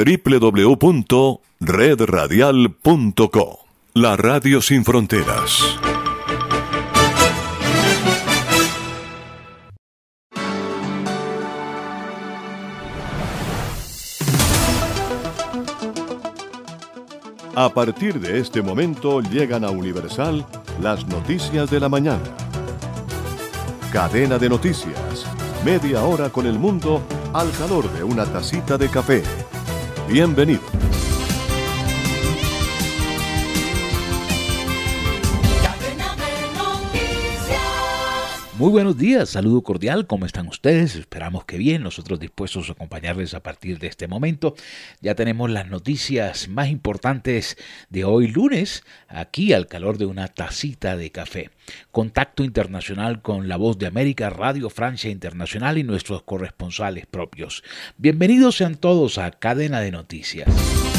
www.redradial.co. La Radio Sin Fronteras. A partir de este momento llegan a Universal las noticias de la mañana. Cadena de noticias. Media hora con el mundo al calor de una tacita de café. Bienvenido. Muy buenos días, saludo cordial, ¿cómo están ustedes? Esperamos que bien, nosotros dispuestos a acompañarles a partir de este momento. Ya tenemos las noticias más importantes de hoy lunes, aquí al calor de una tacita de café. Contacto internacional con La Voz de América, Radio Francia Internacional y nuestros corresponsales propios. Bienvenidos sean todos a Cadena de Noticias.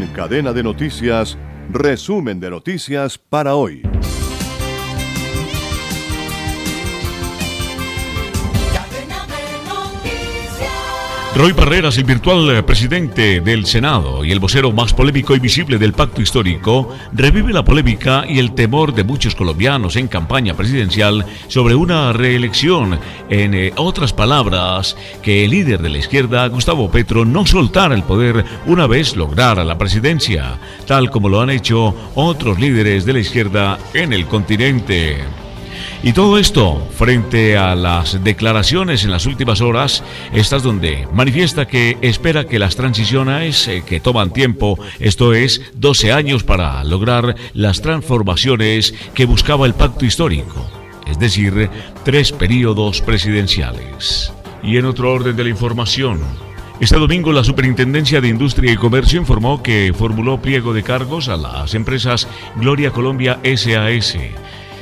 En cadena de noticias, resumen de noticias para hoy. Roy Barreras, el virtual eh, presidente del Senado y el vocero más polémico y visible del pacto histórico, revive la polémica y el temor de muchos colombianos en campaña presidencial sobre una reelección. En eh, otras palabras, que el líder de la izquierda, Gustavo Petro, no soltara el poder una vez lograra la presidencia, tal como lo han hecho otros líderes de la izquierda en el continente. Y todo esto frente a las declaraciones en las últimas horas, estas donde manifiesta que espera que las transiciones eh, que toman tiempo, esto es 12 años para lograr las transformaciones que buscaba el pacto histórico. es decir, tres periodos presidenciales. Y en otro orden de la información, este domingo la Superintendencia de Industria y Comercio informó que formuló pliego de cargos a las empresas Gloria Colombia SAS,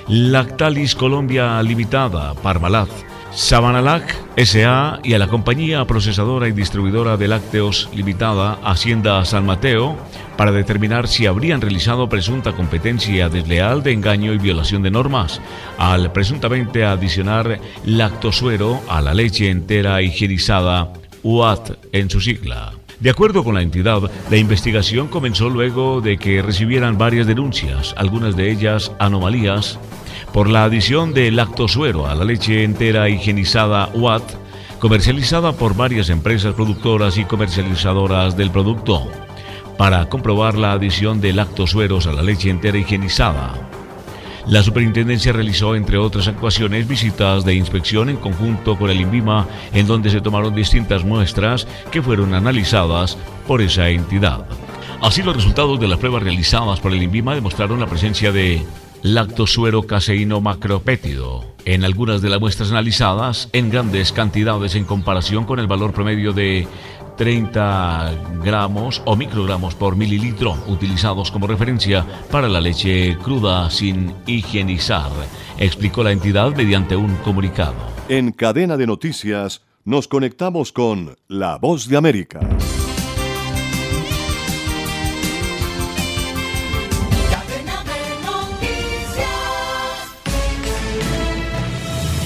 Lactalis Colombia Limitada, Parmalat, Sabanalac SA y a la compañía procesadora y distribuidora de lácteos limitada Hacienda San Mateo para determinar si habrían realizado presunta competencia desleal de engaño y violación de normas al presuntamente adicionar lactosuero a la leche entera higienizada UAT en su sigla. De acuerdo con la entidad, la investigación comenzó luego de que recibieran varias denuncias, algunas de ellas anomalías, por la adición de lactosuero a la leche entera higienizada UAT, comercializada por varias empresas productoras y comercializadoras del producto, para comprobar la adición de lactosueros a la leche entera higienizada. La superintendencia realizó, entre otras actuaciones, visitas de inspección en conjunto con el INVIMA, en donde se tomaron distintas muestras que fueron analizadas por esa entidad. Así, los resultados de las pruebas realizadas por el INVIMA demostraron la presencia de lactosuero caseíno macropétido en algunas de las muestras analizadas en grandes cantidades en comparación con el valor promedio de 30 gramos o microgramos por mililitro utilizados como referencia para la leche cruda sin higienizar, explicó la entidad mediante un comunicado. En cadena de noticias nos conectamos con La Voz de América.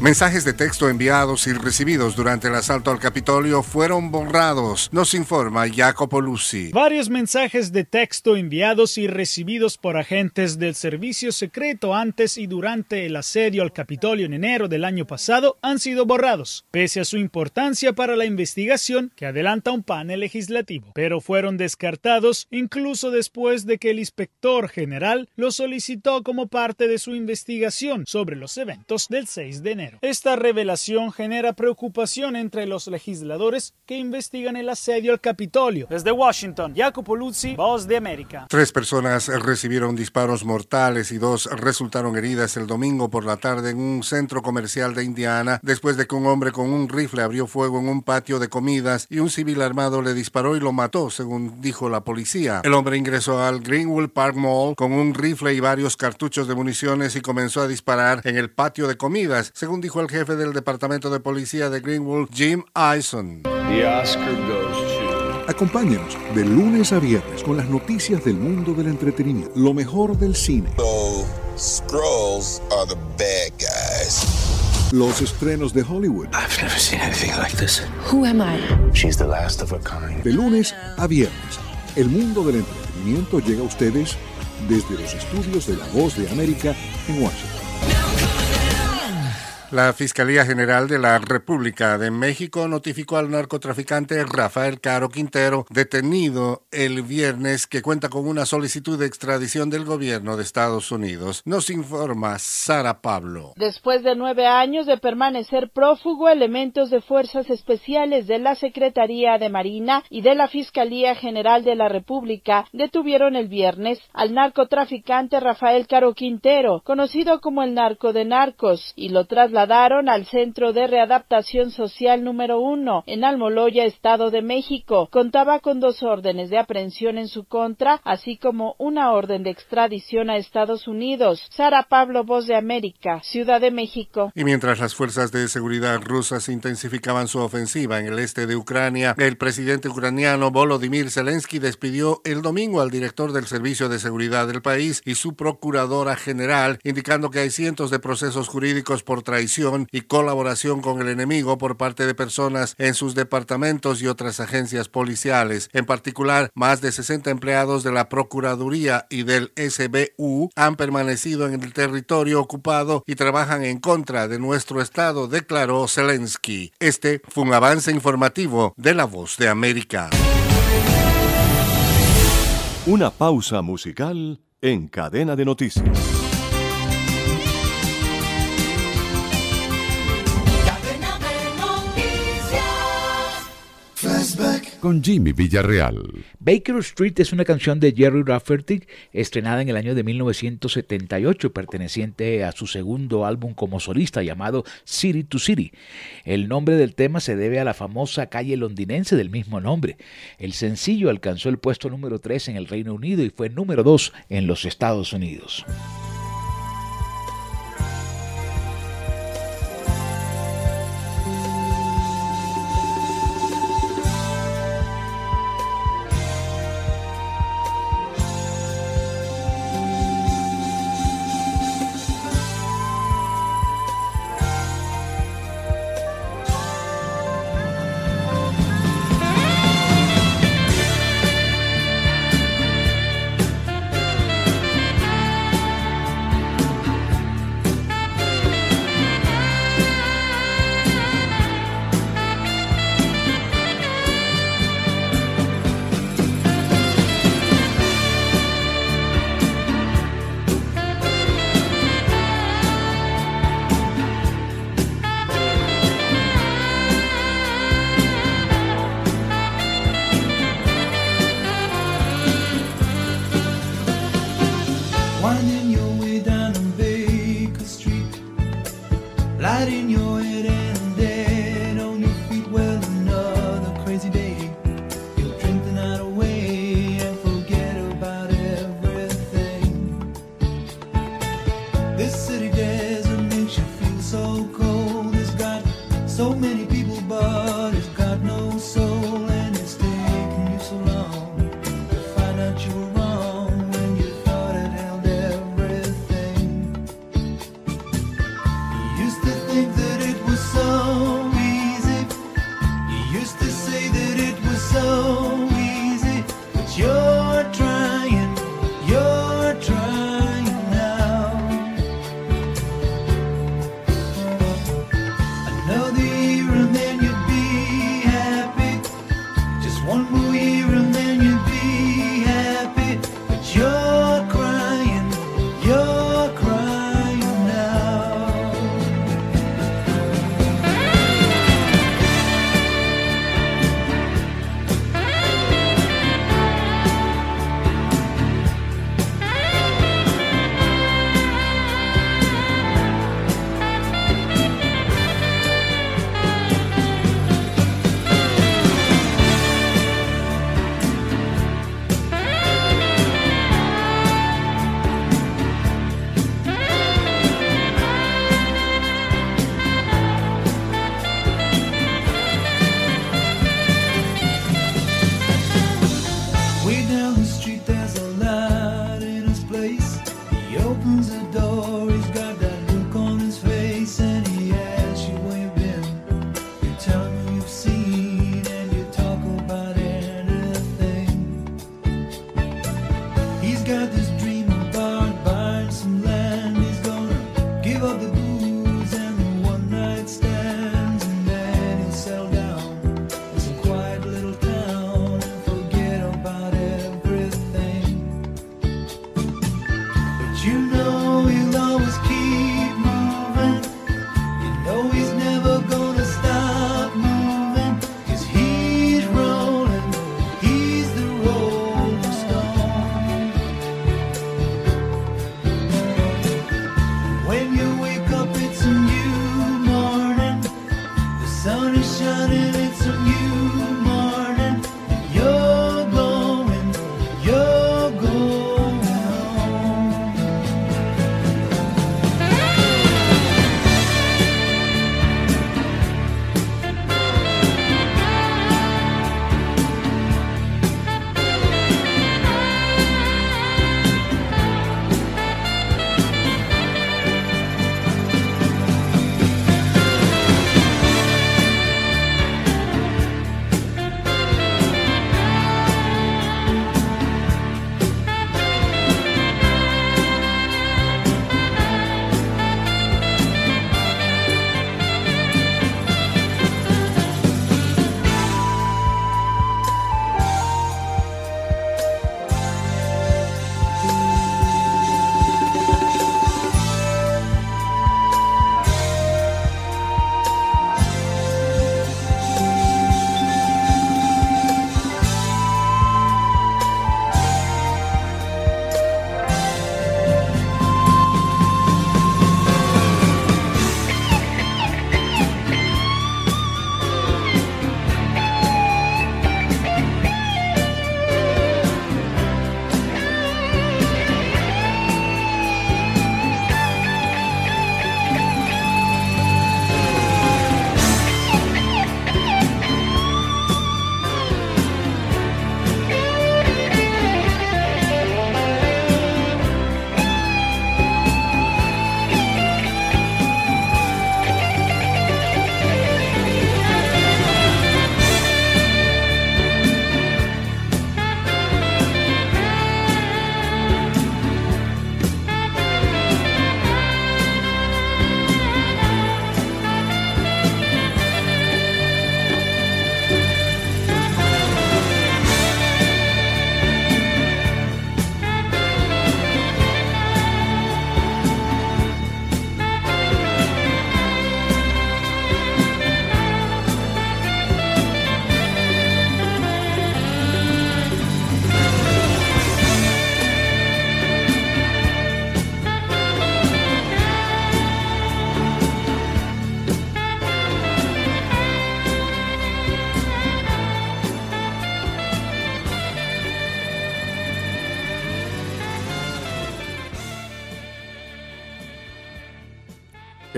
Mensajes de texto enviados y recibidos durante el asalto al Capitolio fueron borrados, nos informa Jacopo Luzzi. Varios mensajes de texto enviados y recibidos por agentes del servicio secreto antes y durante el asedio al Capitolio en enero del año pasado han sido borrados, pese a su importancia para la investigación que adelanta un panel legislativo, pero fueron descartados incluso después de que el inspector general los solicitó como parte de su investigación sobre los eventos del 6 de enero. Esta revelación genera preocupación entre los legisladores que investigan el asedio al Capitolio. Desde Washington, Jacopo Luzzi, Voz de América. Tres personas recibieron disparos mortales y dos resultaron heridas el domingo por la tarde en un centro comercial de Indiana después de que un hombre con un rifle abrió fuego en un patio de comidas y un civil armado le disparó y lo mató, según dijo la policía. El hombre ingresó al Greenwood Park Mall con un rifle y varios cartuchos de municiones y comenzó a disparar en el patio de comidas, según dijo el jefe del Departamento de Policía de Greenwood, Jim Eisen. Acompáñenos de lunes a viernes con las noticias del mundo del entretenimiento, lo mejor del cine. Los estrenos de Hollywood. De lunes a viernes, el mundo del entretenimiento llega a ustedes desde los estudios de La Voz de América en Washington. La Fiscalía General de la República de México notificó al narcotraficante Rafael Caro Quintero, detenido el viernes, que cuenta con una solicitud de extradición del gobierno de Estados Unidos. Nos informa Sara Pablo. Después de nueve años de permanecer prófugo, elementos de fuerzas especiales de la Secretaría de Marina y de la Fiscalía General de la República detuvieron el viernes al narcotraficante Rafael Caro Quintero, conocido como el narco de narcos, y lo trasladaron trasladaron al Centro de Readaptación Social número uno en Almoloya, Estado de México. Contaba con dos órdenes de aprehensión en su contra, así como una orden de extradición a Estados Unidos. Sara Pablo, Voz de América, Ciudad de México. Y mientras las fuerzas de seguridad rusas intensificaban su ofensiva en el este de Ucrania, el presidente ucraniano Volodymyr Zelensky despidió el domingo al director del Servicio de Seguridad del país y su procuradora general, indicando que hay cientos de procesos jurídicos por traición y colaboración con el enemigo por parte de personas en sus departamentos y otras agencias policiales. En particular, más de 60 empleados de la Procuraduría y del SBU han permanecido en el territorio ocupado y trabajan en contra de nuestro Estado, declaró Zelensky. Este fue un avance informativo de La Voz de América. Una pausa musical en cadena de noticias. Con Jimmy Villarreal. Baker Street es una canción de Jerry Rafferty estrenada en el año de 1978, perteneciente a su segundo álbum como solista llamado City to City. El nombre del tema se debe a la famosa calle londinense del mismo nombre. El sencillo alcanzó el puesto número 3 en el Reino Unido y fue número 2 en los Estados Unidos.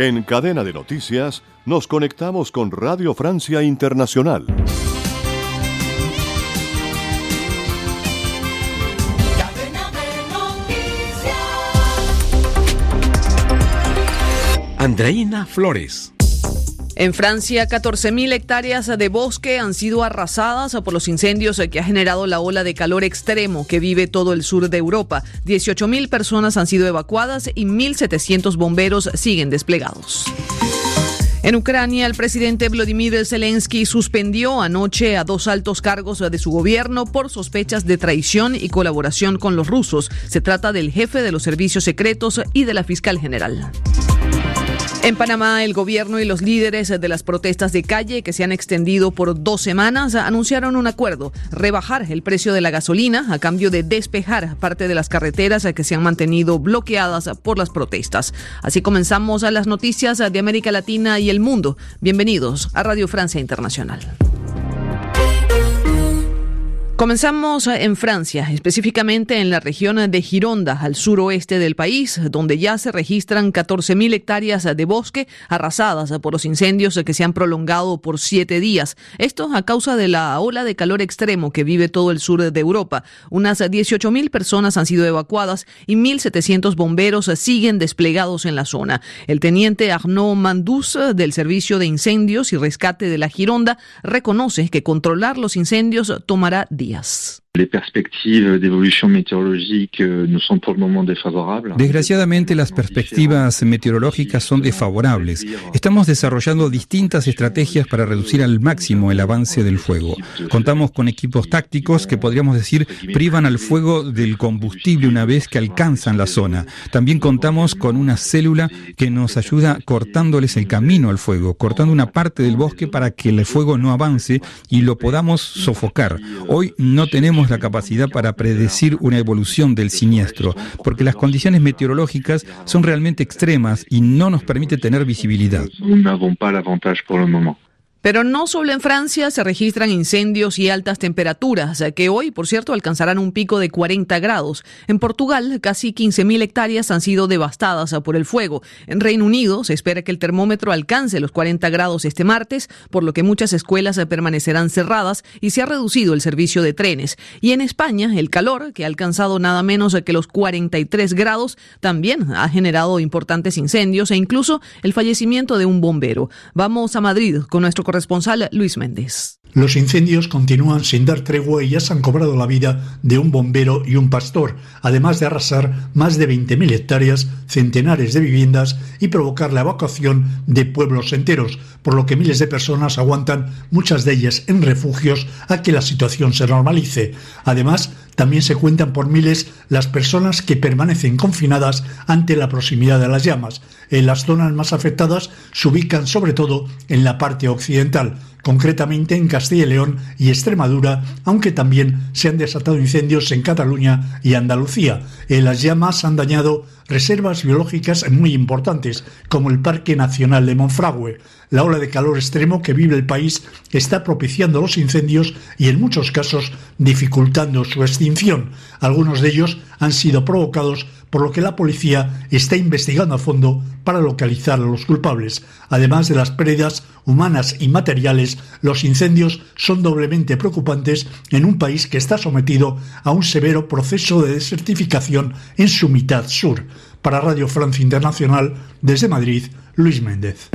En cadena de noticias nos conectamos con Radio Francia Internacional. Andreina Flores. En Francia, 14.000 hectáreas de bosque han sido arrasadas por los incendios que ha generado la ola de calor extremo que vive todo el sur de Europa. 18.000 personas han sido evacuadas y 1.700 bomberos siguen desplegados. En Ucrania, el presidente Vladimir Zelensky suspendió anoche a dos altos cargos de su gobierno por sospechas de traición y colaboración con los rusos. Se trata del jefe de los servicios secretos y de la fiscal general. En Panamá, el gobierno y los líderes de las protestas de calle que se han extendido por dos semanas anunciaron un acuerdo, rebajar el precio de la gasolina a cambio de despejar parte de las carreteras que se han mantenido bloqueadas por las protestas. Así comenzamos a las noticias de América Latina y el mundo. Bienvenidos a Radio Francia Internacional. Comenzamos en Francia, específicamente en la región de Gironda, al suroeste del país, donde ya se registran 14.000 hectáreas de bosque arrasadas por los incendios que se han prolongado por siete días. Esto a causa de la ola de calor extremo que vive todo el sur de Europa. Unas 18.000 personas han sido evacuadas y 1.700 bomberos siguen desplegados en la zona. El teniente Arnaud Mandus del Servicio de Incendios y Rescate de la Gironda reconoce que controlar los incendios tomará días. Yes. Desgraciadamente las perspectivas meteorológicas son desfavorables. Estamos desarrollando distintas estrategias para reducir al máximo el avance del fuego. Contamos con equipos tácticos que podríamos decir privan al fuego del combustible una vez que alcanzan la zona. También contamos con una célula que nos ayuda cortándoles el camino al fuego, cortando una parte del bosque para que el fuego no avance y lo podamos sofocar. Hoy no tenemos la capacidad para predecir una evolución del siniestro, porque las condiciones meteorológicas son realmente extremas y no nos permite tener visibilidad. Pero no solo en Francia se registran incendios y altas temperaturas, que hoy, por cierto, alcanzarán un pico de 40 grados. En Portugal, casi 15.000 hectáreas han sido devastadas por el fuego. En Reino Unido, se espera que el termómetro alcance los 40 grados este martes, por lo que muchas escuelas permanecerán cerradas y se ha reducido el servicio de trenes. Y en España, el calor, que ha alcanzado nada menos que los 43 grados, también ha generado importantes incendios e incluso el fallecimiento de un bombero. Vamos a Madrid con nuestro corresponsal Luis Méndez. Los incendios continúan sin dar tregua y ya se han cobrado la vida de un bombero y un pastor, además de arrasar más de 20.000 hectáreas, centenares de viviendas y provocar la evacuación de pueblos enteros, por lo que miles de personas aguantan, muchas de ellas en refugios, a que la situación se normalice. Además, también se cuentan por miles las personas que permanecen confinadas ante la proximidad de las llamas. En las zonas más afectadas se ubican sobre todo en la parte occidental, concretamente en Castilla y León y Extremadura, aunque también se han desatado incendios en Cataluña y Andalucía. En las llamas han dañado reservas biológicas muy importantes, como el Parque Nacional de Monfragüe. La ola de calor extremo que vive el país está propiciando los incendios y en muchos casos dificultando su extinción. Algunos de ellos han sido provocados por lo que la policía está investigando a fondo para localizar a los culpables. Además de las pérdidas humanas y materiales, los incendios son doblemente preocupantes en un país que está sometido a un severo proceso de desertificación en su mitad sur. Para Radio Francia Internacional, desde Madrid, Luis Méndez.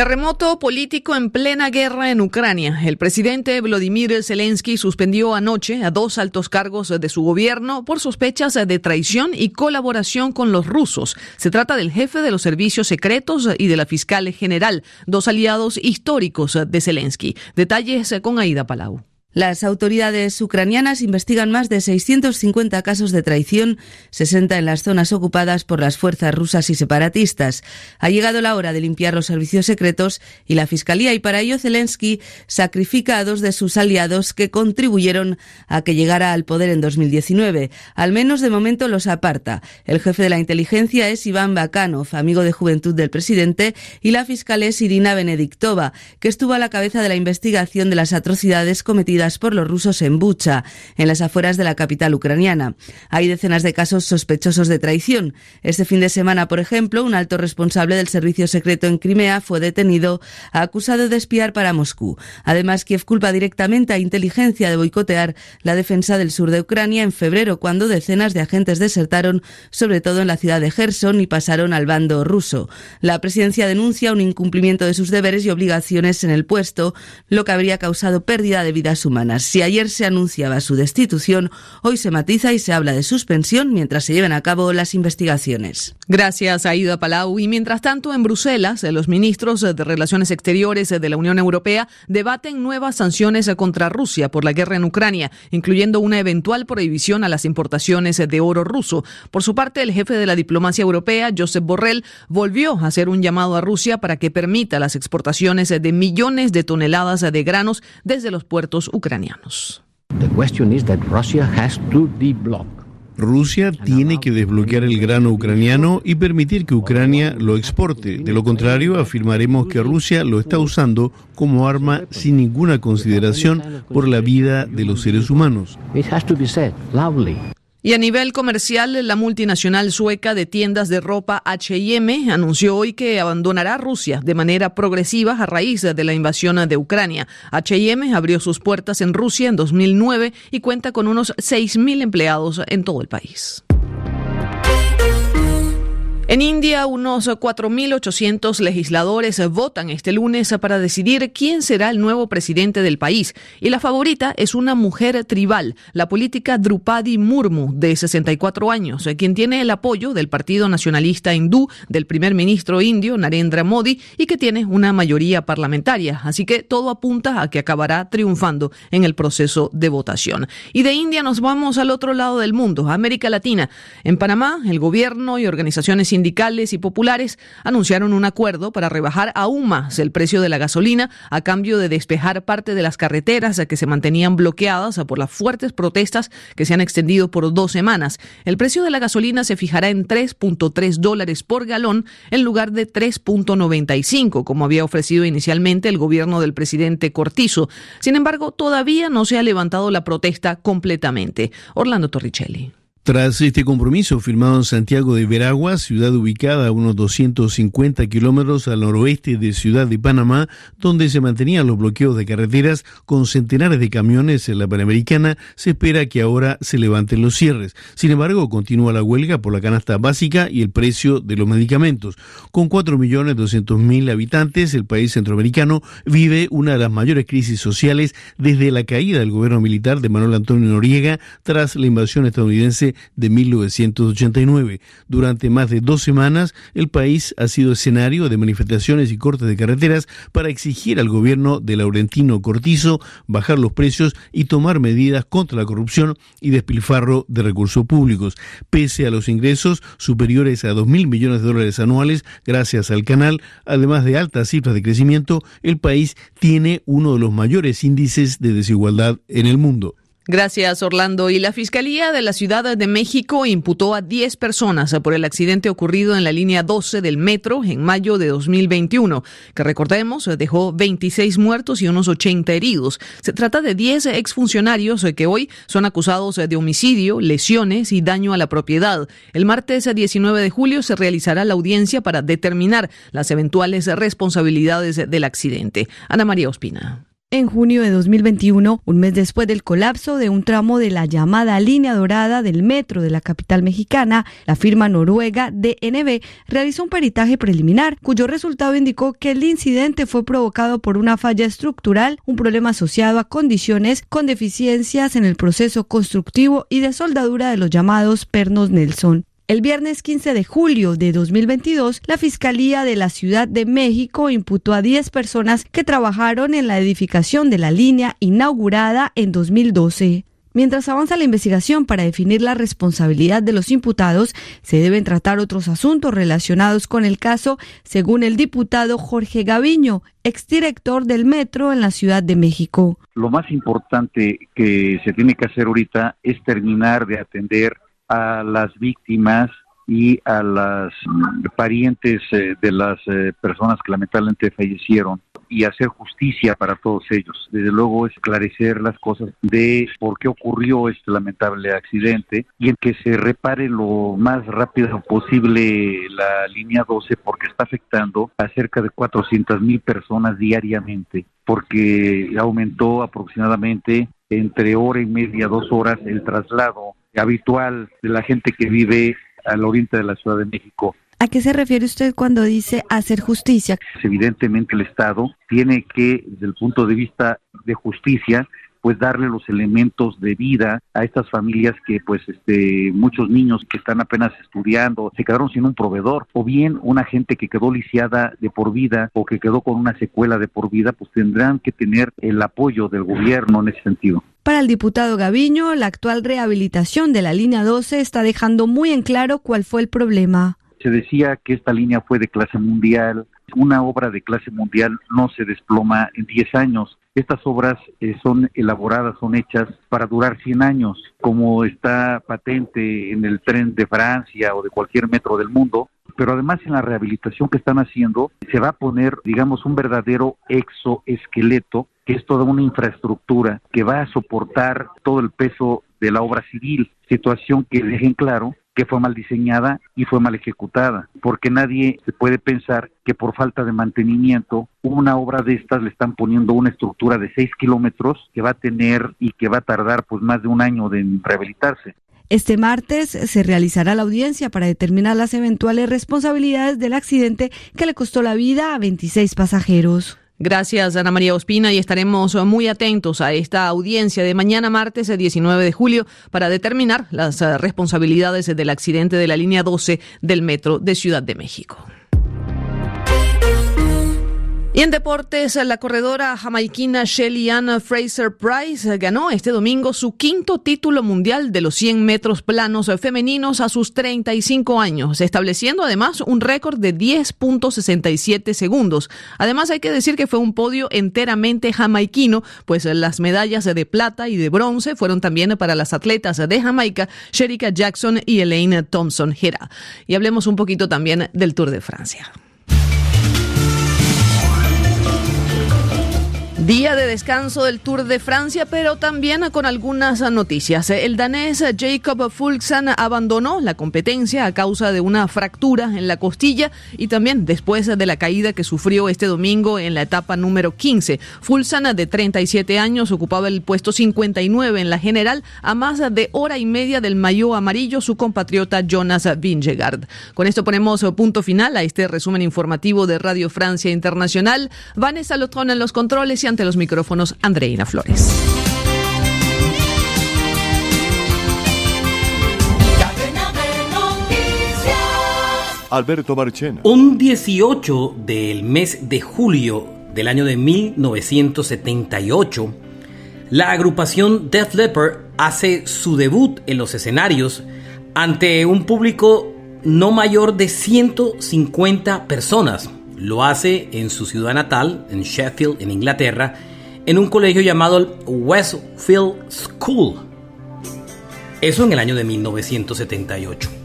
Terremoto político en plena guerra en Ucrania. El presidente Vladimir Zelensky suspendió anoche a dos altos cargos de su gobierno por sospechas de traición y colaboración con los rusos. Se trata del jefe de los servicios secretos y de la fiscal general, dos aliados históricos de Zelensky. Detalles con Aida Palau. Las autoridades ucranianas investigan más de 650 casos de traición, 60 en las zonas ocupadas por las fuerzas rusas y separatistas. Ha llegado la hora de limpiar los servicios secretos y la Fiscalía, y para ello Zelensky sacrifica a dos de sus aliados que contribuyeron a que llegara al poder en 2019. Al menos de momento los aparta. El jefe de la inteligencia es Iván Bakanov, amigo de juventud del presidente, y la fiscal es Irina Benediktova, que estuvo a la cabeza de la investigación de las atrocidades cometidas cometidas por los rusos en Bucha, en las afueras de la capital ucraniana. Hay decenas de casos sospechosos de traición. Este fin de semana, por ejemplo, un alto responsable del servicio secreto en Crimea fue detenido acusado de espiar para Moscú. Además, Kiev culpa directamente a inteligencia de boicotear la defensa del sur de Ucrania en febrero, cuando decenas de agentes desertaron, sobre todo en la ciudad de Gerson, y pasaron al bando ruso. La presidencia denuncia un incumplimiento de sus deberes y obligaciones en el puesto, lo que habría causado pérdida de vidas humanas. Si ayer se anunciaba su destitución, hoy se matiza y se habla de suspensión mientras se lleven a cabo las investigaciones. Gracias, Aida Palau. Y mientras tanto, en Bruselas, los ministros de Relaciones Exteriores de la Unión Europea debaten nuevas sanciones contra Rusia por la guerra en Ucrania, incluyendo una eventual prohibición a las importaciones de oro ruso. Por su parte, el jefe de la diplomacia europea, Josep Borrell, volvió a hacer un llamado a Rusia para que permita las exportaciones de millones de toneladas de granos desde los puertos ucranianos. Rusia tiene que desbloquear el grano ucraniano y permitir que Ucrania lo exporte. De lo contrario, afirmaremos que Rusia lo está usando como arma sin ninguna consideración por la vida de los seres humanos. Y a nivel comercial, la multinacional sueca de tiendas de ropa HM anunció hoy que abandonará Rusia de manera progresiva a raíz de la invasión de Ucrania. HM abrió sus puertas en Rusia en 2009 y cuenta con unos 6.000 empleados en todo el país. En India, unos 4.800 legisladores votan este lunes para decidir quién será el nuevo presidente del país. Y la favorita es una mujer tribal, la política Drupadi Murmu, de 64 años, quien tiene el apoyo del Partido Nacionalista Hindú, del primer ministro indio Narendra Modi, y que tiene una mayoría parlamentaria. Así que todo apunta a que acabará triunfando en el proceso de votación. Y de India nos vamos al otro lado del mundo, América Latina. En Panamá, el gobierno y organizaciones sindicales y populares anunciaron un acuerdo para rebajar aún más el precio de la gasolina a cambio de despejar parte de las carreteras que se mantenían bloqueadas por las fuertes protestas que se han extendido por dos semanas. El precio de la gasolina se fijará en 3.3 dólares por galón en lugar de 3.95, como había ofrecido inicialmente el gobierno del presidente Cortizo. Sin embargo, todavía no se ha levantado la protesta completamente. Orlando Torricelli. Tras este compromiso firmado en Santiago de Veragua, ciudad ubicada a unos 250 kilómetros al noroeste de Ciudad de Panamá, donde se mantenían los bloqueos de carreteras con centenares de camiones en la Panamericana, se espera que ahora se levanten los cierres. Sin embargo, continúa la huelga por la canasta básica y el precio de los medicamentos. Con 4.200.000 habitantes, el país centroamericano vive una de las mayores crisis sociales desde la caída del gobierno militar de Manuel Antonio Noriega tras la invasión estadounidense de 1989. Durante más de dos semanas, el país ha sido escenario de manifestaciones y cortes de carreteras para exigir al gobierno de Laurentino Cortizo bajar los precios y tomar medidas contra la corrupción y despilfarro de recursos públicos. Pese a los ingresos superiores a 2.000 millones de dólares anuales gracias al canal, además de altas cifras de crecimiento, el país tiene uno de los mayores índices de desigualdad en el mundo. Gracias, Orlando. Y la Fiscalía de la Ciudad de México imputó a 10 personas por el accidente ocurrido en la línea 12 del metro en mayo de 2021, que recordemos dejó 26 muertos y unos 80 heridos. Se trata de 10 exfuncionarios que hoy son acusados de homicidio, lesiones y daño a la propiedad. El martes 19 de julio se realizará la audiencia para determinar las eventuales responsabilidades del accidente. Ana María Ospina. En junio de 2021, un mes después del colapso de un tramo de la llamada línea dorada del metro de la capital mexicana, la firma noruega DNB realizó un peritaje preliminar cuyo resultado indicó que el incidente fue provocado por una falla estructural, un problema asociado a condiciones con deficiencias en el proceso constructivo y de soldadura de los llamados pernos Nelson. El viernes 15 de julio de 2022, la Fiscalía de la Ciudad de México imputó a 10 personas que trabajaron en la edificación de la línea inaugurada en 2012. Mientras avanza la investigación para definir la responsabilidad de los imputados, se deben tratar otros asuntos relacionados con el caso, según el diputado Jorge Gaviño, exdirector del Metro en la Ciudad de México. Lo más importante que se tiene que hacer ahorita es terminar de atender a las víctimas y a las parientes eh, de las eh, personas que lamentablemente fallecieron. y hacer justicia para todos ellos. Desde luego esclarecer las cosas de por qué ocurrió este lamentable accidente y en que se repare lo más rápido posible la línea 12 porque está afectando a cerca de 400 mil personas diariamente porque aumentó aproximadamente entre hora y media, dos horas el traslado habitual de la gente que vive al oriente de la Ciudad de México. ¿A qué se refiere usted cuando dice hacer justicia? Evidentemente el Estado tiene que, desde el punto de vista de justicia, pues darle los elementos de vida a estas familias que pues este muchos niños que están apenas estudiando se quedaron sin un proveedor o bien una gente que quedó lisiada de por vida o que quedó con una secuela de por vida pues tendrán que tener el apoyo del gobierno en ese sentido. Para el diputado Gaviño, la actual rehabilitación de la línea 12 está dejando muy en claro cuál fue el problema. Se decía que esta línea fue de clase mundial. Una obra de clase mundial no se desploma en 10 años. Estas obras eh, son elaboradas, son hechas para durar 100 años, como está patente en el tren de Francia o de cualquier metro del mundo. Pero además en la rehabilitación que están haciendo se va a poner, digamos, un verdadero exoesqueleto, que es toda una infraestructura que va a soportar todo el peso de la obra civil, situación que dejen claro que fue mal diseñada y fue mal ejecutada, porque nadie puede pensar que por falta de mantenimiento una obra de estas le están poniendo una estructura de 6 kilómetros que va a tener y que va a tardar pues más de un año en rehabilitarse. Este martes se realizará la audiencia para determinar las eventuales responsabilidades del accidente que le costó la vida a 26 pasajeros. Gracias, Ana María Ospina, y estaremos muy atentos a esta audiencia de mañana martes, el 19 de julio, para determinar las eh, responsabilidades del accidente de la línea 12 del metro de Ciudad de México. Y en deportes, la corredora jamaiquina Shelly Ann Fraser Price ganó este domingo su quinto título mundial de los 100 metros planos femeninos a sus 35 años, estableciendo además un récord de 10.67 segundos. Además, hay que decir que fue un podio enteramente jamaiquino, pues las medallas de plata y de bronce fueron también para las atletas de Jamaica, Sherika Jackson y Elaine Thompson Hera. Y hablemos un poquito también del Tour de Francia. Día de descanso del Tour de Francia, pero también con algunas noticias. El danés Jacob Fulksan abandonó la competencia a causa de una fractura en la costilla y también después de la caída que sufrió este domingo en la etapa número 15. Fulksan, de 37 años, ocupaba el puesto 59 en la general a más de hora y media del mayo amarillo su compatriota Jonas Vingegaard. Con esto ponemos punto final a este resumen informativo de Radio Francia Internacional. Vanessa Lotrón en los controles y ante los micrófonos Andreina Flores. Alberto Marchena. Un 18 del mes de julio del año de 1978, la agrupación Def Leppard hace su debut en los escenarios ante un público no mayor de 150 personas lo hace en su ciudad natal, en Sheffield, en Inglaterra, en un colegio llamado Westfield School. Eso en el año de 1978.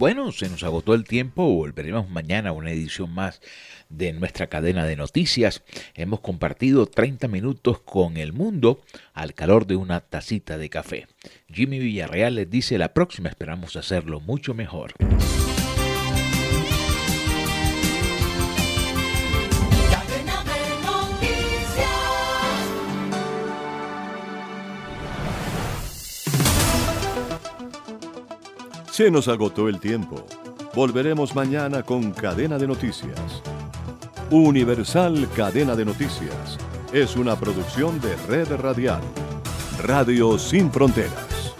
Bueno, se nos agotó el tiempo, volveremos mañana a una edición más de nuestra cadena de noticias. Hemos compartido 30 minutos con el mundo al calor de una tacita de café. Jimmy Villarreal les dice la próxima esperamos hacerlo mucho mejor. Se nos agotó el tiempo. Volveremos mañana con Cadena de Noticias. Universal Cadena de Noticias es una producción de Red Radial. Radio Sin Fronteras.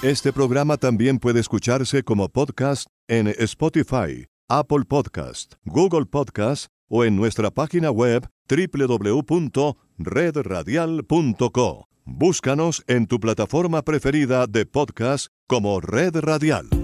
Este programa también puede escucharse como podcast en Spotify, Apple Podcast, Google Podcast o en nuestra página web www.redradial.co. Búscanos en tu plataforma preferida de podcast como Red Radial.